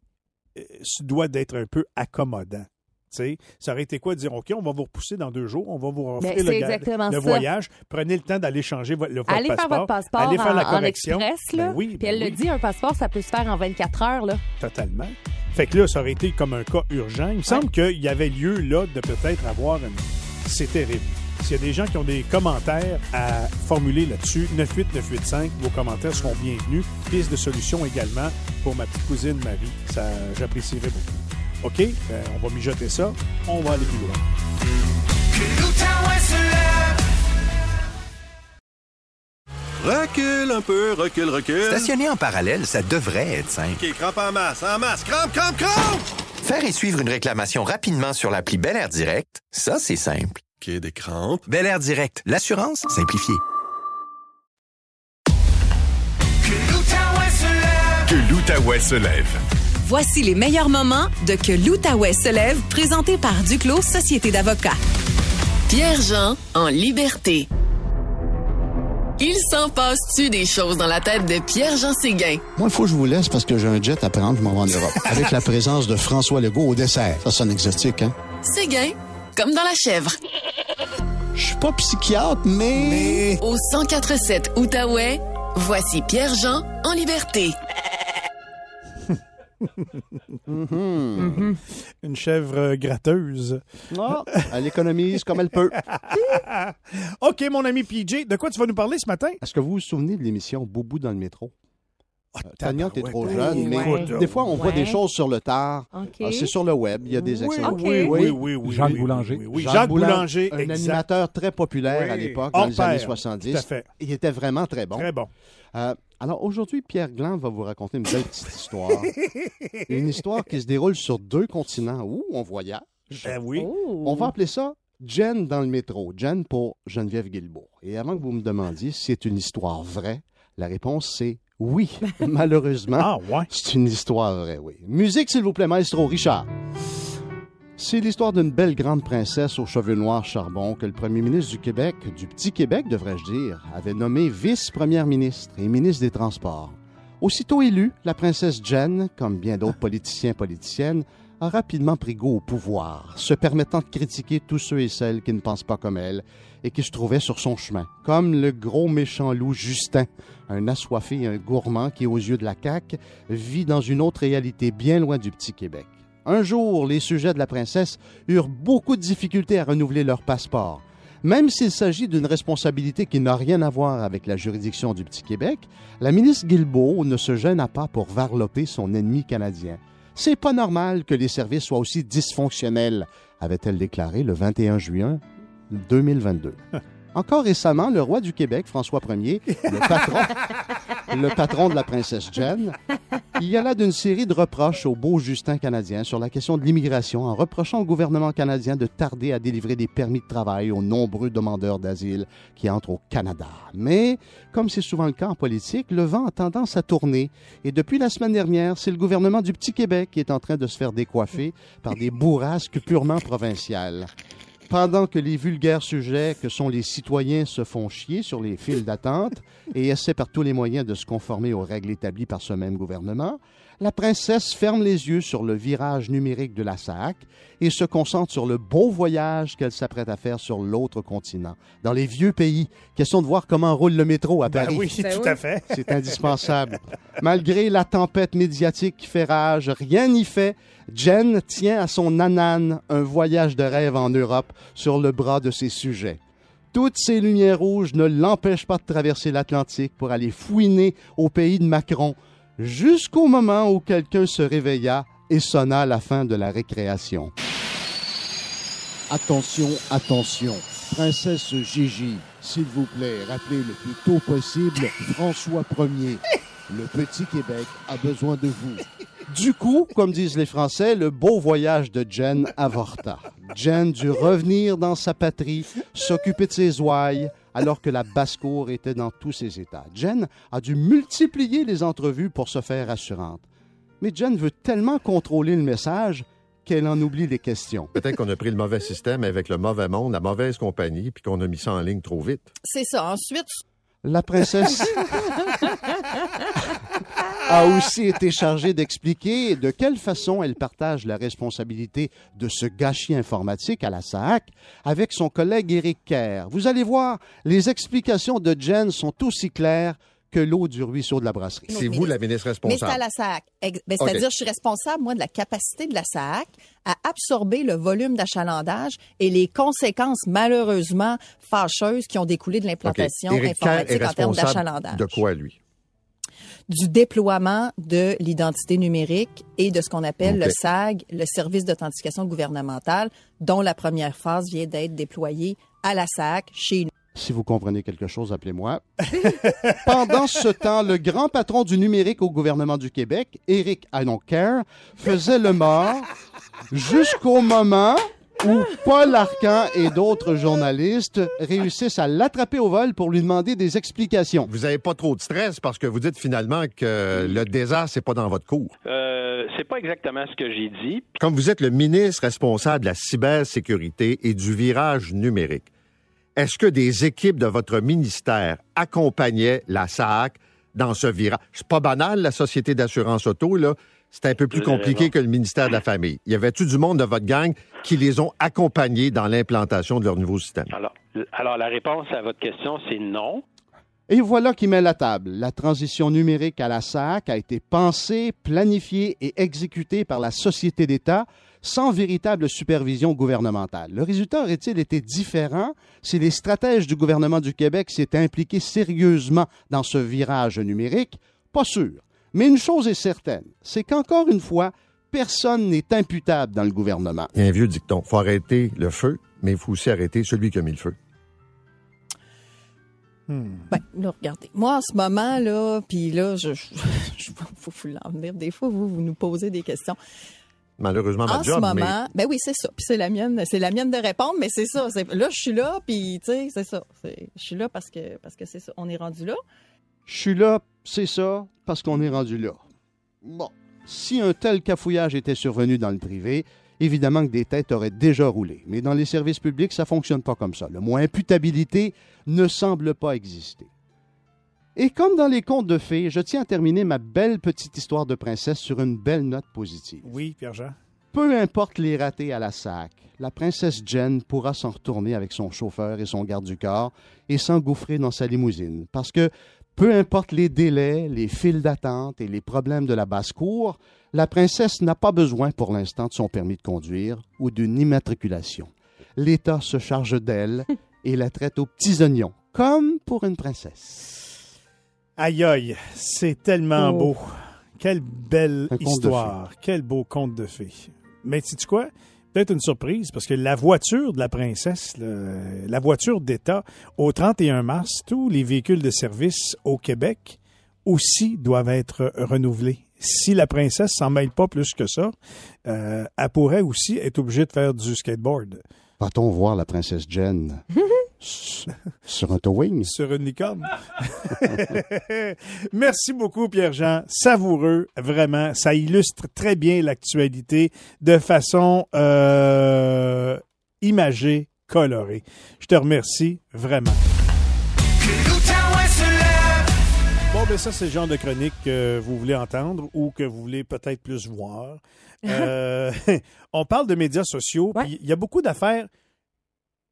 Speaker 5: doit d'être un peu accommodant. Ça aurait été quoi de dire, OK, on va vous repousser dans deux jours, on va vous offrir
Speaker 8: Ben,
Speaker 5: le,
Speaker 8: exactement
Speaker 5: le
Speaker 8: ça.
Speaker 5: voyage, prenez le temps d'aller changer votre, le, votre
Speaker 8: Allez
Speaker 5: passeport.
Speaker 8: faire votre passeport
Speaker 5: allez faire la
Speaker 8: en
Speaker 5: correction.
Speaker 8: express, là.
Speaker 5: Ben oui,
Speaker 8: Puis
Speaker 5: ben
Speaker 8: elle
Speaker 5: oui.
Speaker 8: le dit, un passeport, ça peut se faire en 24 heures, là.
Speaker 5: Totalement. Fait que là, ça aurait été comme un cas urgent. Il me semble qu'il y avait lieu là de peut-être avoir une. C'est terrible. S'il y a des gens qui ont des commentaires à formuler là-dessus, 98985, vos commentaires seront bienvenus. Piste de solution également pour ma petite cousine Marie. Ça, j'apprécierais beaucoup. OK? Ben, on va mijoter ça. On va aller plus loin.
Speaker 1: Recule un peu, recule, recule.
Speaker 2: Stationner en parallèle, ça devrait être simple.
Speaker 1: OK, crampe en masse, en masse. Crampe, crampe, crampe!
Speaker 2: Faire et suivre une réclamation rapidement sur l'appli Bel Air Direct, ça, c'est simple.
Speaker 1: OK, des crampes.
Speaker 2: Bel Air Direct, l'assurance simplifiée.
Speaker 4: Que l'Outaouais se lève.
Speaker 3: Voici les meilleurs moments de Que l'Outaouais se lève, présenté par Duclos Société d'avocats.
Speaker 9: Pierre-Jean en liberté. Il s'en passe-tu des choses dans la tête de Pierre-Jean Séguin?
Speaker 10: Moi, il faut que je vous laisse parce que j'ai un jet à prendre, je m'en vais en Europe. Avec la présence de François Legault au dessert. Ça sonne exotique, hein?
Speaker 9: Séguin, comme dans la chèvre.
Speaker 10: Je suis pas psychiatre, mais...
Speaker 9: Au 1047 Outaouais, voici Pierre-Jean en liberté.
Speaker 5: Une chèvre gratteuse.
Speaker 10: Ah, elle économise comme elle peut.
Speaker 5: OK, mon ami PJ, de quoi tu vas nous parler ce matin?
Speaker 10: Est-ce que vous vous souvenez de l'émission Boubou dans le métro? Euh, Tania, t'es trop
Speaker 5: tabarouette.
Speaker 10: jeune, mais
Speaker 8: Ouais.
Speaker 10: des fois, on voit
Speaker 8: Ouais.
Speaker 10: des choses sur le tard. Ah, c'est sur le web, il y a des
Speaker 5: Oui,
Speaker 10: excellents.
Speaker 5: oui, oui, oui, oui,
Speaker 11: Jacques
Speaker 5: oui,
Speaker 11: Boulanger.
Speaker 5: oui, oui.
Speaker 10: Jacques
Speaker 5: Jacques
Speaker 10: Boulan-
Speaker 5: Boulanger,
Speaker 10: un
Speaker 5: exact.
Speaker 10: animateur très populaire
Speaker 5: Oui.
Speaker 10: à l'époque, dans les années
Speaker 5: pair.
Speaker 10: 70.
Speaker 5: Tout à fait.
Speaker 10: Il était vraiment très bon.
Speaker 5: Très bon.
Speaker 10: Euh, alors aujourd'hui, Pierre Gland va vous raconter une belle petite histoire. une histoire qui se déroule sur deux continents où on voyage.
Speaker 5: Ben oui.
Speaker 8: Oh.
Speaker 10: On va appeler ça Jen dans le métro. Jen pour Geneviève Guilbeault. Et avant que vous me demandiez si c'est une histoire vraie, la réponse c'est oui. Malheureusement,
Speaker 5: Ah, ouais.
Speaker 10: c'est une histoire vraie, oui. Musique, s'il vous plaît, maestro Richard. C'est l'histoire d'une belle grande princesse aux cheveux noirs charbon que le premier ministre du Québec, du petit Québec devrais-je dire, avait nommé vice-première ministre et ministre des Transports. Aussitôt élue, la princesse Jen, comme bien d'autres politiciens politiciennes, a rapidement pris goût au pouvoir, se permettant de critiquer tous ceux et celles qui ne pensent pas comme elle et qui se trouvaient sur son chemin, comme le gros méchant loup Justin, un assoiffé et un gourmand qui, aux yeux de la CAQ, vit dans une autre réalité bien loin du petit Québec. Un jour, les sujets de la princesse eurent beaucoup de difficultés à renouveler leur passeport. Même s'il s'agit d'une responsabilité qui n'a rien à voir avec la juridiction du Petit Québec, la ministre Guilbeault ne se gêna pas pour varloper son ennemi canadien. C'est pas normal que les services soient aussi dysfonctionnels, avait-elle déclaré le 21 juin 2022. Encore récemment, le roi du Québec, François Ier, le patron, le patron de la princesse Jeanne, il y a là d'une série de reproches au beau Justin canadien sur la question de l'immigration en reprochant au gouvernement canadien de tarder à délivrer des permis de travail aux nombreux demandeurs d'asile qui entrent au Canada. Mais, comme c'est souvent le cas en politique, le vent a tendance à tourner et depuis la semaine dernière, c'est le gouvernement du Petit Québec qui est en train de se faire décoiffer par des bourrasques purement provinciales. Pendant que les vulgaires sujets que sont les citoyens se font chier sur les files d'attente et essaient par tous les moyens de se conformer aux règles établies par ce même gouvernement, la princesse ferme les yeux sur le virage numérique de la SAC et se concentre sur le beau voyage qu'elle s'apprête à faire sur l'autre continent, dans les vieux pays. Question de voir comment roule le métro à
Speaker 5: Ben
Speaker 10: Paris.
Speaker 5: oui,
Speaker 8: Ben
Speaker 5: tout
Speaker 8: oui.
Speaker 5: à fait.
Speaker 10: C'est indispensable. Malgré la tempête médiatique qui fait rage, rien n'y fait. Jen tient à son nanane un voyage de rêve en Europe sur le bras de ses sujets. Toutes ces lumières rouges ne l'empêchent pas de traverser l'Atlantique pour aller fouiner au pays de Macron, jusqu'au moment où quelqu'un se réveilla et sonna la fin de la récréation.
Speaker 11: Attention, attention. Princesse Gigi, s'il vous plaît, rappelez le plus tôt possible François Ier. Le petit Québec a besoin de vous.
Speaker 10: Du coup, comme disent les Français, le beau voyage de Jen avorta. Jen dut revenir dans sa patrie, s'occuper de ses ouailles, alors que la basse-cour était dans tous ses états. Jen a dû multiplier les entrevues pour se faire assurante. Mais Jen veut tellement contrôler le message qu'elle en oublie les questions.
Speaker 12: Peut-être qu'on a pris le mauvais système avec le mauvais monde, la mauvaise compagnie, puis qu'on a mis ça en ligne trop vite.
Speaker 13: C'est ça. Ensuite,
Speaker 10: La princesse a aussi été chargée d'expliquer de quelle façon elle partage la responsabilité de ce gâchis informatique à la SAC avec son collègue Éric Kerr. Vous allez voir, les explications de Jen sont aussi claires que l'eau du ruisseau de la brasserie.
Speaker 12: C'est vous la ministre
Speaker 13: mais c'est à
Speaker 12: responsable.
Speaker 13: la SAC. Ben. C'est-à-dire, je suis responsable, moi, de la capacité de la SAC à absorber le volume d'achalandage et les conséquences, malheureusement, fâcheuses qui ont découlé de l'implantation
Speaker 12: est
Speaker 13: informatique en termes
Speaker 12: responsable
Speaker 13: d'achalandage.
Speaker 12: de quoi, lui?
Speaker 13: du déploiement de l'identité numérique et de ce qu'on appelle le SAG, le service d'authentification gouvernementale, dont la première phase vient d'être déployée à la SAC chez nous.
Speaker 10: Si vous comprenez quelque chose, appelez-moi. Pendant ce temps, le grand patron du numérique au gouvernement du Québec, Éric I don't care, faisait le mort jusqu'au moment où Paul Arcan et d'autres journalistes réussissent à l'attraper au vol pour lui demander des explications.
Speaker 12: Vous n'avez pas trop de stress parce que vous dites finalement que le désastre, c'est pas dans votre cours.
Speaker 14: Euh, c'est pas exactement ce que j'ai dit.
Speaker 12: Comme vous êtes le ministre responsable de la cybersécurité et du virage numérique, est-ce que des équipes de votre ministère accompagnaient la SAC dans ce virage? C'est pas banal, la Société d'assurance auto, là. C'est un peu plus compliqué que le ministère de la Famille. Y avait-tu du monde de votre gang qui les ont accompagnés dans l'implantation de leur nouveau système?
Speaker 14: Alors, alors la réponse à votre question, c'est non.
Speaker 10: Et voilà qui met la table. La transition numérique à la SAC a été pensée, planifiée et exécutée par la société d'État sans véritable supervision gouvernementale. Le résultat aurait-il été différent si les stratèges du gouvernement du Québec s'étaient impliqués sérieusement dans ce virage numérique? Pas sûr. Mais une chose est certaine, c'est qu'encore une fois, personne n'est imputable dans le gouvernement.
Speaker 12: Il y a un vieux dicton. faut arrêter le feu, mais il faut aussi arrêter celui qui a mis le feu.
Speaker 13: Ben, là, regardez. Moi, en ce moment, là, puis là, je, je, je faut vous l'en venir. Des fois, vous, vous nous posez des questions.
Speaker 12: Malheureusement, ma
Speaker 13: en
Speaker 12: job,
Speaker 13: ce
Speaker 12: mais
Speaker 13: moment, ben oui, c'est ça. Puis c'est la mienne, c'est la mienne de répondre, mais c'est ça. C'est- Là, je suis là, puis tu sais, c'est ça. Je suis là parce que parce que c'est ça. On est rendu là.
Speaker 10: Je suis là, c'est ça, parce qu'on est rendu là. Bon, si un tel cafouillage était survenu dans le privé, évidemment que des têtes auraient déjà roulé. Mais dans les services publics, ça fonctionne pas comme ça. Le mot imputabilité ne semble pas exister. Et comme dans les contes de fées, je tiens à terminer ma belle petite histoire de princesse sur une belle note positive.
Speaker 5: Oui, Pierre-Jean.
Speaker 10: Peu importe les ratés à la SAC, la princesse Jen pourra s'en retourner avec son chauffeur et son garde du corps et s'engouffrer dans sa limousine. Parce que peu importe les délais, les files d'attente et les problèmes de la basse-cour, la princesse n'a pas besoin pour l'instant de son permis de conduire ou d'une immatriculation. L'État se charge d'elle et la traite aux petits oignons, comme pour une princesse.
Speaker 5: Aïe aïe, c'est tellement
Speaker 10: Oh.
Speaker 5: beau. Quelle belle
Speaker 10: Un
Speaker 5: histoire. Quel beau conte de fées. Mais sais-tu quoi? Peut-être une surprise, parce que la voiture de la princesse, la voiture d'État, au 31 mars, tous les véhicules de service au Québec aussi doivent être renouvelés. Si la princesse s'en mêle pas plus que ça, euh, elle pourrait aussi être obligée de faire du skateboard.
Speaker 10: Va-t-on voir la princesse Jen sur un towing?
Speaker 5: Sur une licorne. Merci beaucoup, Pierre-Jean. Savoureux, vraiment. Ça illustre très bien l'actualité de façon euh, imagée coloré. Je te remercie vraiment. Bon, ben ça, c'est le genre de chronique que vous voulez entendre ou que vous voulez peut-être plus voir. Euh, on parle de médias sociaux, puis il y a beaucoup d'affaires,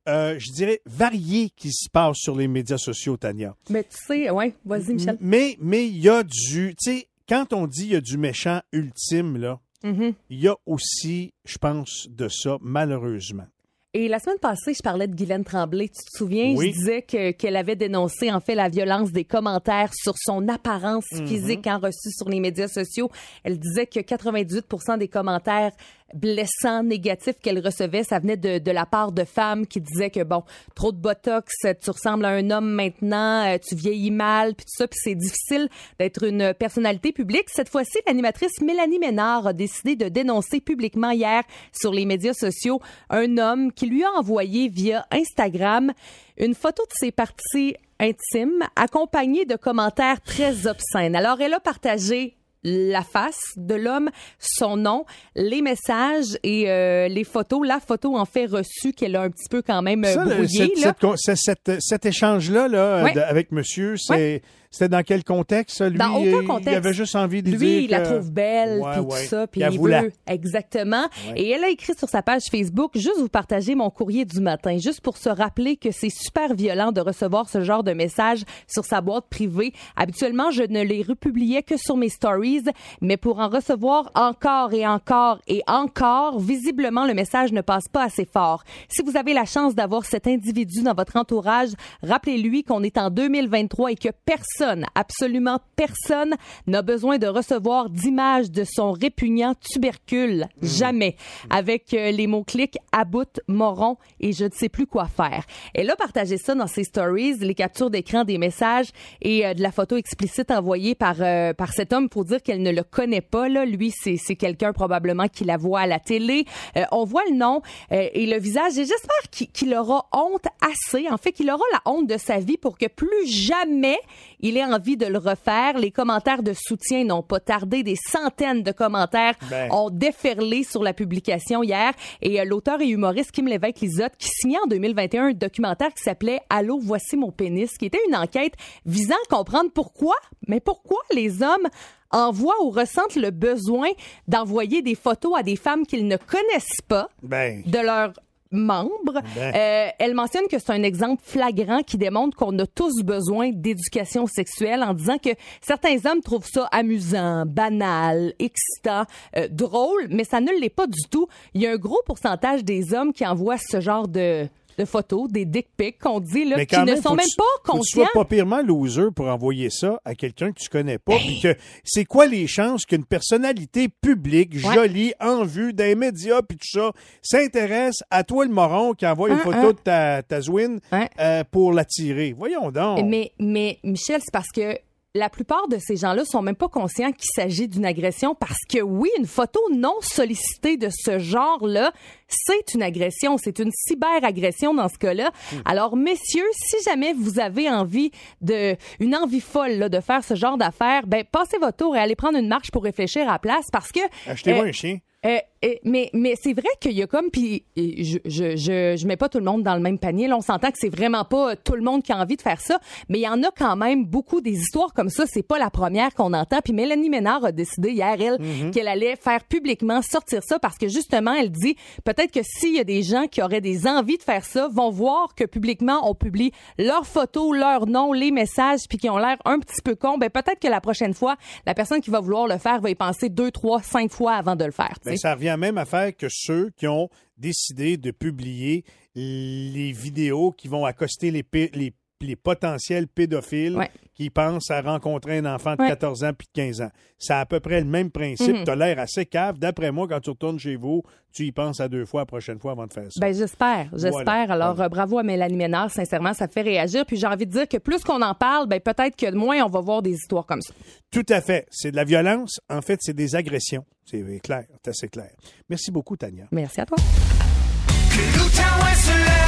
Speaker 5: euh, je dirais, variées qui se passent sur les médias sociaux, Tania.
Speaker 8: Mais tu sais, ouais, vas-y, Michel.
Speaker 5: Mais mais il y a du, tu sais, quand on dit il y a du méchant ultime là,
Speaker 8: Mhm.
Speaker 5: il y a aussi, je pense, de ça malheureusement.
Speaker 8: Et la semaine passée, je parlais de Guylaine Tremblay. Tu te souviens?
Speaker 5: Oui.
Speaker 8: Je disais que- qu'elle avait dénoncé, en fait, la violence des commentaires sur son apparence
Speaker 5: Mhm.
Speaker 8: physique en reçu sur les médias sociaux. Elle disait que 98% des commentaires blessants, négatifs qu'elle recevait, ça venait de, de la part de femmes qui disaient que, bon, trop de botox, tu ressembles à un homme maintenant, euh, tu vieillis mal, puis tout ça, puis c'est difficile d'être une personnalité publique. Cette fois-ci, l'animatrice Mélanie Ménard a décidé de dénoncer publiquement hier sur les médias sociaux un homme qui lui a envoyé via Instagram une photo de ses parties intimes accompagnée de commentaires très obscènes. Alors, elle a partagé la face de l'homme, son nom, les messages et euh, les photos. La photo en fait reçue qu'elle a un petit peu quand même euh,
Speaker 5: Ça,
Speaker 8: brouillée.
Speaker 5: cette- cette cette- cet échange-là là,
Speaker 8: Ouais.
Speaker 5: avec monsieur, c'est c'était dans quel contexte? ça? Lui,
Speaker 8: Dans aucun
Speaker 5: il-
Speaker 8: contexte.
Speaker 5: Il avait juste envie de
Speaker 8: Lui,
Speaker 5: dire
Speaker 8: il la trouve belle, puis
Speaker 5: ouais.
Speaker 8: tout ça, puis
Speaker 5: Il
Speaker 8: il
Speaker 5: avoue la-
Speaker 8: veut exactement.
Speaker 5: Ouais.
Speaker 8: Et elle a écrit sur sa page Facebook, juste vous partager mon courrier du matin, juste pour se rappeler que c'est super violent de recevoir ce genre de message sur sa boîte privée. Habituellement, je ne les republiais que sur mes stories, mais pour en recevoir encore et encore et encore, visiblement, le message ne passe pas assez fort. Si vous avez la chance d'avoir cet individu dans votre entourage, rappelez-lui qu'on est en 2023 et que personne, absolument personne, n'a besoin de recevoir d'images de son répugnant tubercule. Jamais. Avec euh, les mots-clics aboute, moron et je ne sais plus quoi faire. Elle a partagé ça dans ses stories, les captures d'écran des messages et euh, de la photo explicite envoyée par, euh, par cet homme pour dire qu'elle ne le connaît pas. Là. Lui, c'est quelqu'un probablement qui la voit à la télé. On voit le nom et le visage et j'espère qu'il qu'il aura honte assez. En fait, qu'il aura la honte de sa vie pour que plus jamais il ait envie de le refaire. Les commentaires de soutien n'ont pas tardé. Des centaines de commentaires
Speaker 15: Ben.
Speaker 8: ont déferlé sur la publication hier. Et euh, l'auteur et humoriste Kim Lévesque-Lisotte, qui signait en 2021 un documentaire qui s'appelait Allô, voici mon pénis, qui était une enquête visant à comprendre pourquoi, mais pourquoi les hommes envoient ou ressentent le besoin d'envoyer des photos à des femmes qu'ils ne connaissent pas
Speaker 5: Ben.
Speaker 8: de leurs membres.
Speaker 5: Ben.
Speaker 8: Euh, elle mentionne que c'est un exemple flagrant qui démontre qu'on a tous besoin d'éducation sexuelle en disant que certains hommes trouvent ça amusant, banal, excitant, euh, drôle, mais ça ne l'est pas du tout. Il y a un gros pourcentage des hommes qui envoient ce genre de, de photos, des dick pics qu'on dit là, qui ne sont même
Speaker 5: tu-
Speaker 8: pas conscients.
Speaker 5: Tu sois pas purement loser pour envoyer ça à quelqu'un que tu connais pas. puis que c'est quoi les chances qu'une personnalité publique,
Speaker 8: Ouais.
Speaker 5: jolie, en vue, des médias, puis tout ça, s'intéresse à toi le moron qui envoie une
Speaker 8: Hein,
Speaker 5: photo
Speaker 8: hein.
Speaker 5: de ta, ta zouine euh, pour l'attirer? Voyons donc.
Speaker 8: Mais, mais Michel, c'est parce que la plupart de ces gens-là sont même pas conscients qu'il s'agit d'une agression parce que oui, une photo non sollicitée de ce genre-là, c'est une agression, c'est une cyberagression dans ce cas-là. Alors messieurs, si jamais vous avez envie de une envie folle là, de faire ce genre d'affaires, ben passez votre tour et allez prendre une marche pour réfléchir à la place parce que
Speaker 5: Achetez-moi
Speaker 8: euh,
Speaker 5: un chien.
Speaker 8: euh, mais mais c'est vrai qu'il y a comme puis je, je je je mets pas tout le monde dans le même panier. Là on s'entend que c'est vraiment pas tout le monde qui a envie de faire ça. Mais il y en a quand même beaucoup des histoires comme ça. C'est pas la première qu'on entend. Puis Mélanie Ménard a décidé hier elle
Speaker 15: Mhm.
Speaker 8: qu'elle allait faire publiquement sortir ça parce que justement elle dit peut-être que s'il y a des gens qui auraient des envies de faire ça vont voir que publiquement on publie leurs photos leurs noms les messages puis qui ont l'air un petit peu cons ben peut-être que la prochaine fois la personne qui va vouloir le faire va y penser deux trois cinq fois avant de le faire
Speaker 5: Ben, ça revient même à faire que ceux qui ont décidé de publier les vidéos qui vont accoster les, les, les potentiels pédophiles qui pensent à rencontrer un enfant de
Speaker 8: Ouais.
Speaker 5: 14 ans puis de 15 ans. C'est à peu près le même principe.
Speaker 8: Mhm.
Speaker 5: Tu as l'air assez cave. D'après moi, quand tu retournes chez vous, tu y penses à deux fois la prochaine fois avant de faire ça.
Speaker 8: Ben j'espère, j'espère.
Speaker 5: Voilà.
Speaker 8: Alors bravo à Mélanie Ménard, sincèrement, ça fait réagir. Puis j'ai envie de dire que plus qu'on en parle, ben peut-être que moins on va voir des histoires comme ça.
Speaker 5: Tout à fait. C'est de la violence. En fait, c'est des agressions. C'est clair, c'est assez clair. Merci beaucoup, Tania.
Speaker 8: Merci à toi.
Speaker 15: Que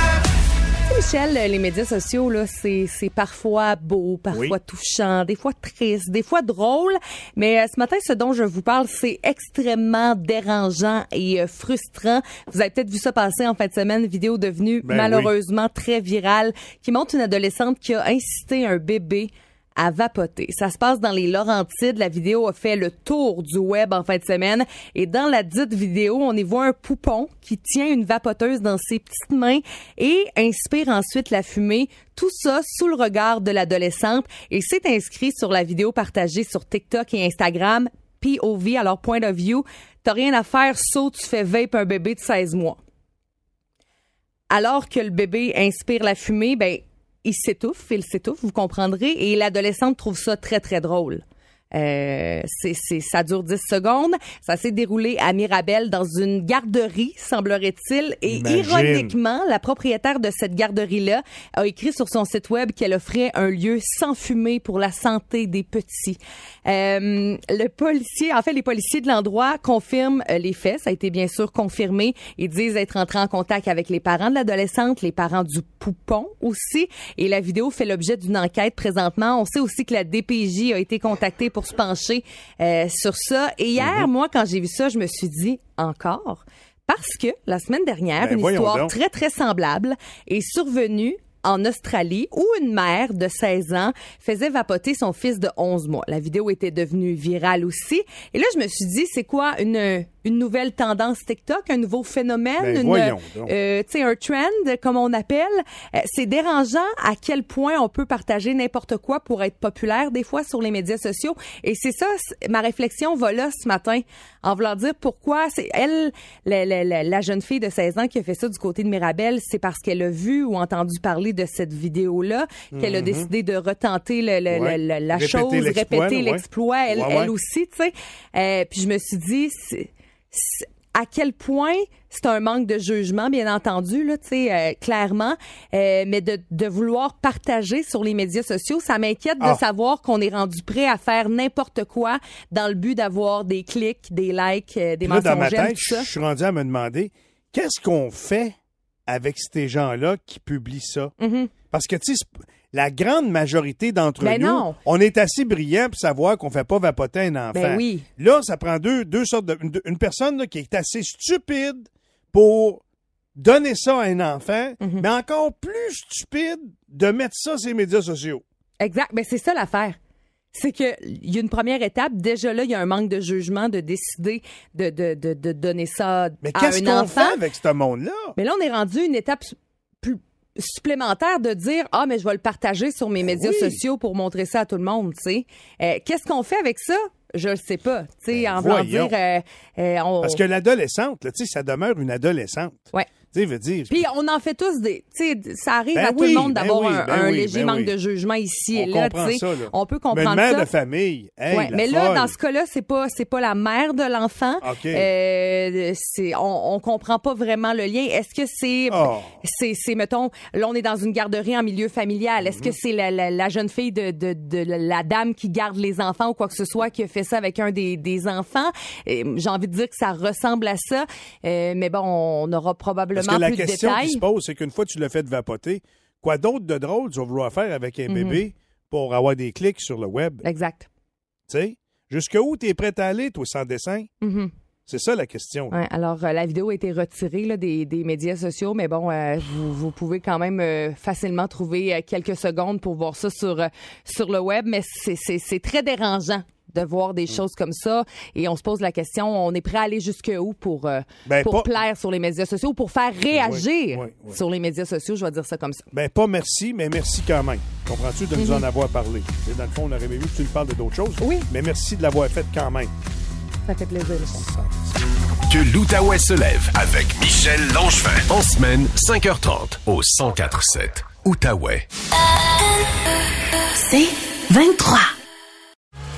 Speaker 8: Michel, les médias sociaux, là, c'est, c'est parfois beau, parfois touchant, des fois triste, des fois drôle. Mais euh, ce matin, ce dont je vous parle, c'est extrêmement dérangeant et euh, frustrant. Vous avez peut-être vu ça passer en fin de semaine, vidéo devenue
Speaker 15: Ben
Speaker 8: malheureusement très virale, qui montre une adolescente qui a incité un bébé à vapoter. Ça se passe dans les Laurentides. La vidéo a fait le tour du web en fin de semaine. Et dans la dite vidéo, on y voit un poupon qui tient une vapoteuse dans ses petites mains et inspire ensuite la fumée. Tout ça sous le regard de l'adolescente. Et c'est inscrit sur la vidéo partagée sur TikTok et Instagram. POV, alors point of view. T'as rien à faire, sauf tu fais vape un bébé de 16 mois. Alors que le bébé inspire la fumée, ben, il s'étouffe, il s'étouffe, vous comprendrez, et l'adolescente trouve ça très, très drôle. Euh, c'est, c'est, ça dure 10 secondes. Ça s'est déroulé à Mirabel dans une garderie, semblerait-il. Et
Speaker 15: Imagine.
Speaker 8: ironiquement, la propriétaire de cette garderie-là a écrit sur son site web qu'elle offrait un lieu sans fumée pour la santé des petits. Euh, le policier, en fait, les policiers de l'endroit confirment euh, les faits. Ça a été bien sûr confirmé. Ils disent être entrés en contact avec les parents de l'adolescente, les parents du poupon aussi. Et la vidéo fait l'objet d'une enquête présentement. On sait aussi que la DPJ a été contactée pour se pencher euh, sur ça. Et hier, moi, quand j'ai vu ça, je me suis dit encore. Parce que la semaine dernière,
Speaker 15: Ben,
Speaker 8: une histoire
Speaker 15: donc.
Speaker 8: très, très semblable est survenue en Australie où une mère de 16 ans faisait vapoter son fils de 11 mois. La vidéo était devenue virale aussi. Et là, je me suis dit, c'est quoi une, une nouvelle tendance TikTok, un nouveau phénomène,
Speaker 15: Ben,
Speaker 8: une, euh, tu sais, un trend, comme on appelle. Euh, c'est dérangeant à quel point on peut partager n'importe quoi pour être populaire des fois sur les médias sociaux. Et c'est ça, ma réflexion va là ce matin, en voulant dire pourquoi c'est elle, la, la- la- la jeune fille de 16 ans qui a fait ça du côté de Mirabel, c'est parce qu'elle a vu ou entendu parler de cette vidéo-là qu'elle a
Speaker 15: Mhm.
Speaker 8: décidé de retenter le- le-
Speaker 15: Ouais.
Speaker 8: le- la
Speaker 15: Répéter
Speaker 8: chose,
Speaker 15: l'exploit,
Speaker 8: répéter
Speaker 15: ouais.
Speaker 8: l'exploit, elle,
Speaker 15: Ouais,
Speaker 8: elle
Speaker 15: ouais.
Speaker 8: aussi, tu sais. Euh, puis je me suis dit, à quel point c'est un manque de jugement, bien entendu, là, tu sais, euh, clairement, euh, mais de, de vouloir partager sur les médias sociaux, ça m'inquiète
Speaker 5: Ah.
Speaker 8: de savoir qu'on est rendu prêt à faire n'importe quoi dans le but d'avoir des clics, des likes, euh, des
Speaker 5: là, dans ma tête,
Speaker 8: tout ça.
Speaker 5: je suis rendu à me demander qu'est-ce qu'on fait avec ces gens-là qui publient ça?
Speaker 8: Mhm.
Speaker 5: Parce que, tu sais, la grande majorité d'entre
Speaker 8: Ben
Speaker 5: nous,
Speaker 8: non.
Speaker 5: on est assez brillants pour savoir qu'on fait pas vapoter un enfant.
Speaker 8: Ben oui.
Speaker 5: Là, ça prend deux, deux sortes de. Une, une personne là, qui est assez stupide pour donner ça à un enfant,
Speaker 8: Mhm.
Speaker 5: mais encore plus stupide de mettre ça sur les médias sociaux.
Speaker 8: Exact. Ben, c'est ça l'affaire. C'est que il y a une première étape. Déjà là, il y a un manque de jugement de décider de, de, de, de donner ça
Speaker 5: Mais
Speaker 8: à
Speaker 5: qu'est-ce
Speaker 8: un
Speaker 5: qu'on
Speaker 8: enfant.
Speaker 5: fait avec ce monde-là?
Speaker 8: Mais là, on est rendu à une étape plus supplémentaire de dire ah mais je vais le partager sur mes médias
Speaker 5: Ben oui.
Speaker 8: sociaux pour montrer ça à tout le monde tu sais Euh, qu'est-ce qu'on fait avec ça? Je le sais pas tu sais en voulant
Speaker 5: Ben,
Speaker 8: dire euh, euh, on...
Speaker 5: Parce que l'adolescente, tu sais, ça demeure une adolescente.
Speaker 8: Ouais.
Speaker 5: Tu sais, veut dire.
Speaker 8: puis on en fait tous des tu sais ça arrive
Speaker 5: Ben
Speaker 8: à tout
Speaker 5: oui,
Speaker 8: le monde
Speaker 5: ben
Speaker 8: d'avoir
Speaker 5: oui,
Speaker 8: un,
Speaker 5: ben
Speaker 8: un
Speaker 5: oui,
Speaker 8: léger manque de jugement ici
Speaker 5: On
Speaker 8: et là tu
Speaker 5: comprend
Speaker 8: sais
Speaker 5: ça, là.
Speaker 8: on peut
Speaker 5: Mais
Speaker 8: comprendre
Speaker 5: une mère
Speaker 8: ça
Speaker 5: de famille, hey,
Speaker 8: Ouais, mais là, dans ce cas-là, c'est pas c'est pas la mère de l'enfant.
Speaker 5: OK.
Speaker 8: Euh, c'est on, on comprend pas vraiment le lien. Est-ce que c'est
Speaker 5: Oh.
Speaker 8: c'est c'est mettons là on est dans une garderie en milieu familial. Est-ce
Speaker 5: Mhm.
Speaker 8: que c'est la, la, la jeune fille de, de, de la- dame qui garde les enfants ou quoi que ce soit qui a fait ça avec un des, des enfants? J'ai envie de dire que ça ressemble à ça, Euh, mais bon, on aura probablement
Speaker 5: Parce que la
Speaker 8: plus de
Speaker 5: question qui se pose, c'est qu'une fois que tu l'as fait vapoter, quoi d'autre de drôle tu vas vouloir faire avec un
Speaker 8: Mhm.
Speaker 5: bébé pour avoir des clics sur le web?
Speaker 8: Exact.
Speaker 5: Tu sais? Jusqu'où tu es prêt à aller, toi, sans dessin?
Speaker 8: Mhm.
Speaker 5: C'est ça la question.
Speaker 8: Ouais, alors, euh, la vidéo a été retirée là, des, des médias sociaux, mais bon, euh, vous, vous pouvez quand même euh, facilement trouver quelques secondes pour voir ça sur, sur le web, mais c'est très dérangeant de voir
Speaker 5: Mm.
Speaker 8: des choses comme ça et on se pose la question, on est prêt à aller jusqu'où pour, euh,
Speaker 5: Ben,
Speaker 8: pour
Speaker 5: pas-
Speaker 8: plaire sur les médias sociaux, pour faire réagir
Speaker 5: oui, oui.
Speaker 8: sur les médias sociaux, je vais dire ça comme ça.
Speaker 5: Ben, pas merci, mais merci quand même. Comprends-tu? De nous
Speaker 8: Mhm.
Speaker 5: en avoir parlé? Dans le fond, on aurait aimé que tu nous parles de d'autres choses.
Speaker 8: Oui.
Speaker 5: Mais merci de l'avoir fait quand même.
Speaker 8: Ça fait plaisir.
Speaker 4: Que l'Outaouais se lève avec Michel Langevin. En semaine, 5h30 au 1047 Outaouais.
Speaker 3: C'est 23.